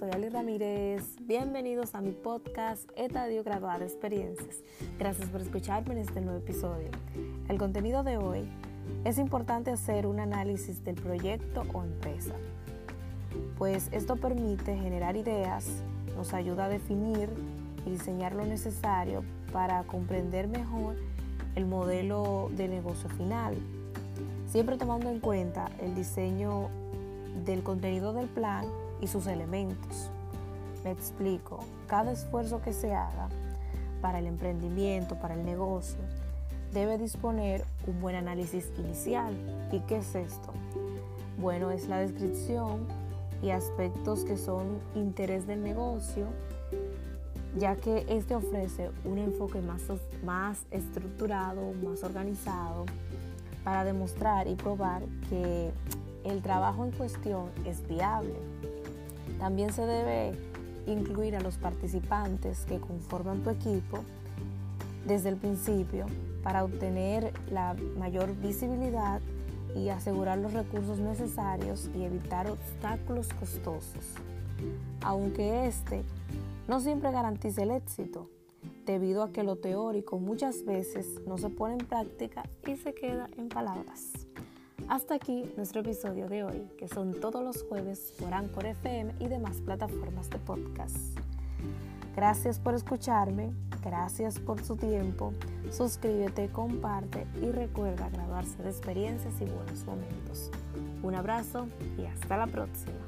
Ramírez, bienvenidos a mi podcast Etadio Graduada Experiencias. Gracias por escucharme en este nuevo episodio. El contenido de hoy es importante hacer un análisis del proyecto o empresa, pues esto permite generar ideas, nos ayuda a definir y diseñar lo necesario para comprender mejor el modelo de negocio final, siempre tomando en cuenta el diseño del contenido del plan y sus elementos. Me explico, cada esfuerzo que se haga para el emprendimiento, para el negocio, debe disponer un buen análisis inicial. ¿Y qué es esto? Bueno, es la descripción y aspectos que son interés del negocio, ya que este ofrece un enfoque más, más estructurado, más organizado, para demostrar y probar que el trabajo en cuestión es viable. También se debe incluir a los participantes que conforman tu equipo desde el principio para obtener la mayor visibilidad y asegurar los recursos necesarios y evitar obstáculos costosos, aunque este no siempre garantiza el éxito, debido a que lo teórico muchas veces no se pone en práctica y se queda en palabras. Hasta aquí nuestro episodio de hoy, que son todos los jueves por Anchor FM y demás plataformas de podcast. Gracias por escucharme, gracias por su tiempo, suscríbete, comparte y recuerda graduarse de experiencias y buenos momentos. Un abrazo y hasta la próxima.